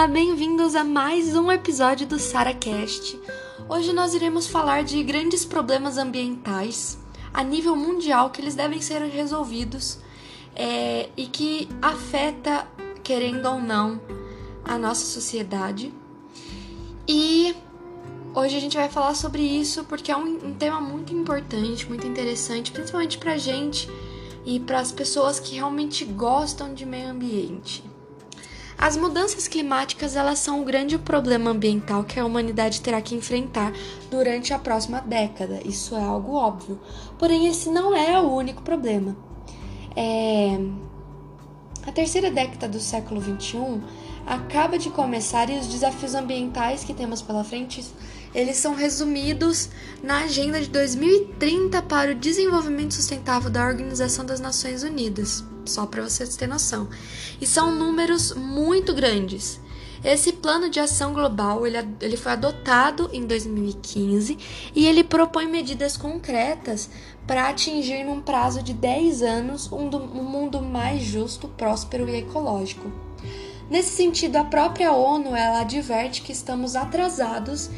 Olá, bem-vindos a mais um episódio do SaraCast. Hoje nós iremos falar de grandes problemas ambientais a nível mundial que eles devem ser resolvidos é, e que afeta, querendo ou não, a nossa sociedade. E hoje a gente vai falar sobre isso porque é um, um tema muito importante, muito interessante, principalmente pra gente e para as pessoas que realmente gostam de meio ambiente. As mudanças climáticas elas são um grande problema ambiental que a humanidade terá que enfrentar durante a próxima década. Isso é algo óbvio. Porém, esse não é o único problema. É... A terceira década do século XXI acaba de começar e os desafios ambientais que temos pela frente eles são resumidos na Agenda de 2030 para o Desenvolvimento Sustentável da Organização das Nações Unidas só para vocês terem noção. E são números muito grandes. Esse plano de ação global ele, ele foi adotado em 2015 e ele propõe medidas concretas para atingir num prazo de 10 anos um, um mundo mais justo, próspero e ecológico. Nesse sentido, a própria ONU ela adverte que estamos atrasados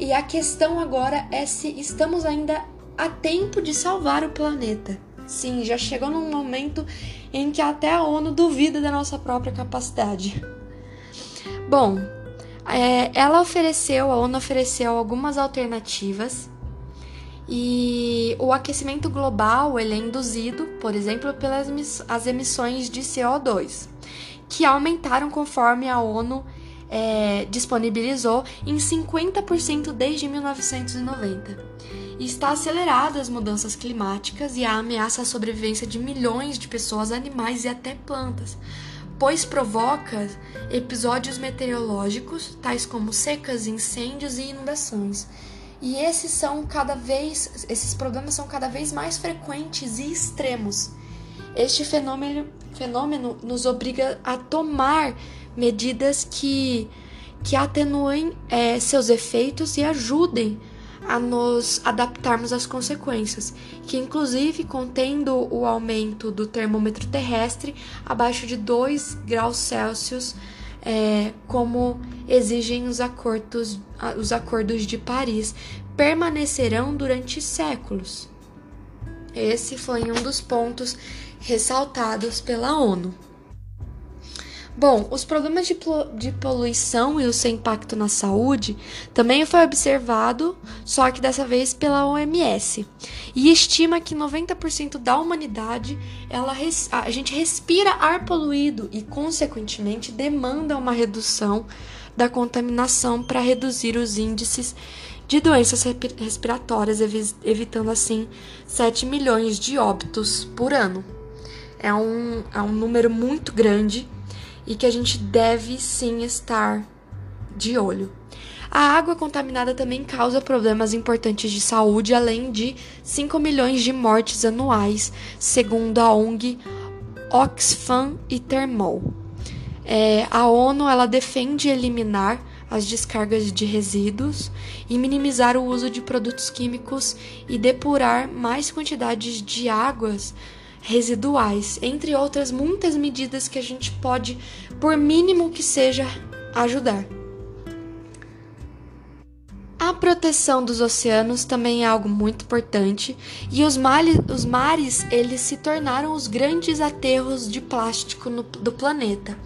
e a questão agora é se estamos ainda a tempo de salvar o planeta. Sim, já chegou num momento em que até a ONU duvida da nossa própria capacidade. Bom, é, ela ofereceu, a ONU ofereceu algumas alternativas e o aquecimento global ele é induzido, por exemplo, pelas as emissões de CO2, que aumentaram conforme a ONU é, disponibilizou em 50% desde 1990 e está acelerada as mudanças climáticas e a ameaça à sobrevivência de milhões de pessoas, animais e até plantas, pois provoca episódios meteorológicos, tais como secas, incêndios e inundações. E esses são cada vez, esses problemas são cada vez mais frequentes e extremos. Este fenômeno, fenômeno nos obriga a tomar medidas que, que atenuem é, seus efeitos e ajudem a nos adaptarmos às consequências, que inclusive contendo o aumento do termômetro terrestre abaixo de 2 graus Celsius, é, como exigem os acordos, os acordos de Paris, permanecerão durante séculos. Esse foi um dos pontos ressaltados pela ONU. Bom, os problemas de, de poluição e o seu impacto na saúde também foi observado, só que dessa vez pela OMS. E estima que 90% da humanidade ela a gente respira ar poluído e, consequentemente, demanda uma redução da contaminação para reduzir os índices de doenças respiratórias, evitando assim 7 milhões de óbitos por ano. É um, é um número muito grande e que a gente deve sim estar de olho. A água contaminada também causa problemas importantes de saúde, além de 5 milhões de mortes anuais, segundo a ONG Oxfam e Thermol. É, a ONU ela defende eliminar as descargas de resíduos e minimizar o uso de produtos químicos e depurar mais quantidades de águas residuais, entre outras muitas medidas que a gente pode, por mínimo que seja, ajudar. A proteção dos oceanos também é algo muito importante e os, males, os mares eles se tornaram os grandes aterros de plástico no, do planeta.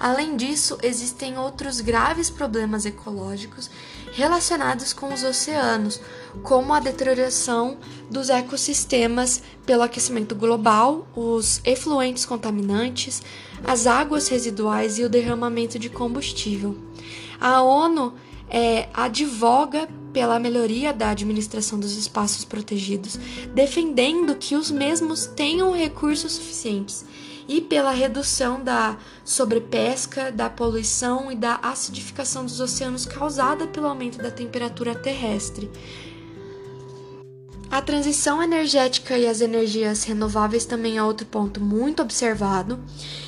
Além disso, existem outros graves problemas ecológicos relacionados com os oceanos, como a deterioração dos ecossistemas pelo aquecimento global, os efluentes contaminantes, as águas residuais e o derramamento de combustível. A ONU é, advoga pela melhoria da administração dos espaços protegidos, defendendo que os mesmos tenham recursos suficientes e pela redução da sobrepesca, da poluição e da acidificação dos oceanos causada pelo aumento da temperatura terrestre. A transição energética e as energias renováveis também é outro ponto muito observado,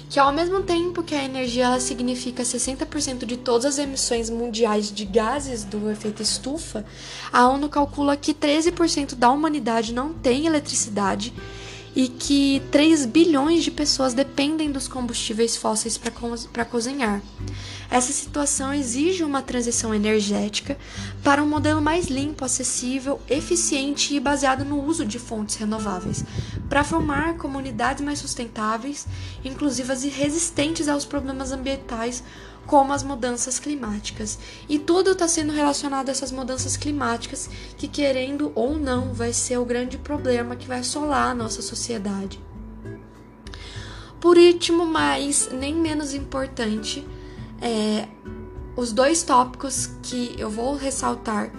que ao mesmo tempo que a energia ela significa 60% de todas as emissões mundiais de gases do efeito estufa, a ONU calcula que 13% da humanidade não tem eletricidade e que 3 bilhões de pessoas dependem dos combustíveis fósseis para cozinhar. Essa situação exige uma transição energética para um modelo mais limpo, acessível, eficiente e baseado no uso de fontes renováveis, para formar comunidades mais sustentáveis, inclusivas e resistentes aos problemas ambientais como as mudanças climáticas. E tudo está sendo relacionado a essas mudanças climáticas, que querendo ou não, vai ser o grande problema que vai assolar a nossa sociedade. Por último, mas nem menos importante, é, os dois tópicos que eu vou ressaltar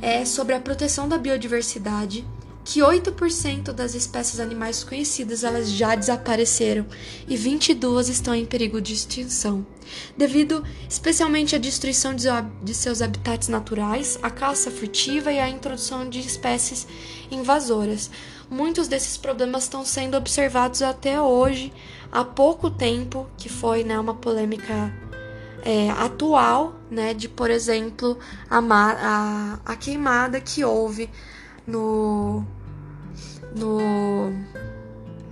é sobre a proteção da biodiversidade que 8% das espécies animais conhecidas elas já desapareceram e 22 estão em perigo de extinção, devido especialmente à destruição de seus habitats naturais, à caça furtiva e à introdução de espécies invasoras. Muitos desses problemas estão sendo observados até hoje, há pouco tempo, que foi né, uma polêmica é, atual, né, de, por exemplo, a, a, a queimada que houve no, no,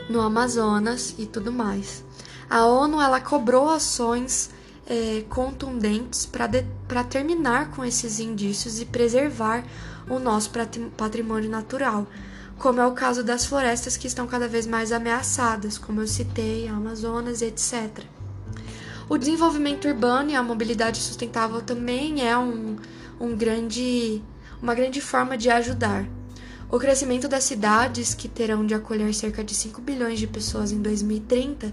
no Amazonas e tudo mais. A ONU ela cobrou ações é, contundentes para terminar com esses indícios e preservar o nosso patrimônio natural, como é o caso das florestas que estão cada vez mais ameaçadas, como eu citei, Amazonas, etc. O desenvolvimento urbano e a mobilidade sustentável também é um, um grande, uma grande forma de ajudar. O crescimento das cidades, que terão de acolher cerca de 5 bilhões de pessoas em 2030,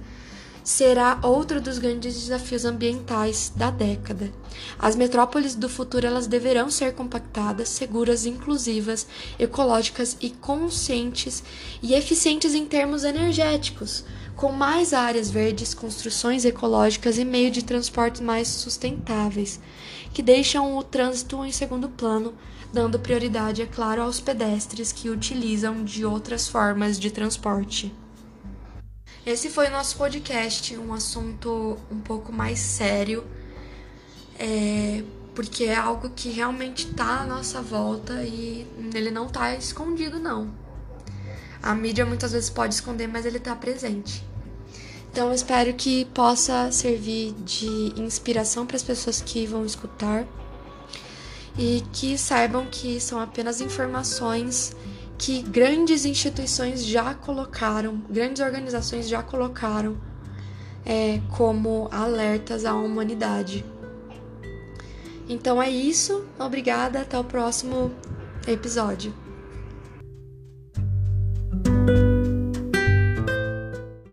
será outro dos grandes desafios ambientais da década. As metrópoles do futuro elas deverão ser compactadas, seguras, inclusivas, ecológicas e conscientes e eficientes em termos energéticos, com mais áreas verdes, construções ecológicas e meio de transporte mais sustentáveis, que deixam o trânsito em segundo plano dando prioridade, é claro, aos pedestres que utilizam de outras formas de transporte. Esse foi o nosso podcast, um assunto um pouco mais sério, é, porque é algo que realmente está à nossa volta e ele não está escondido, não. A mídia muitas vezes pode esconder, mas ele está presente. Então, eu espero que possa servir de inspiração para as pessoas que vão escutar e que saibam que são apenas informações que grandes instituições já colocaram, grandes organizações já colocaram é, como alertas à humanidade. Então é isso, obrigada, até o próximo episódio.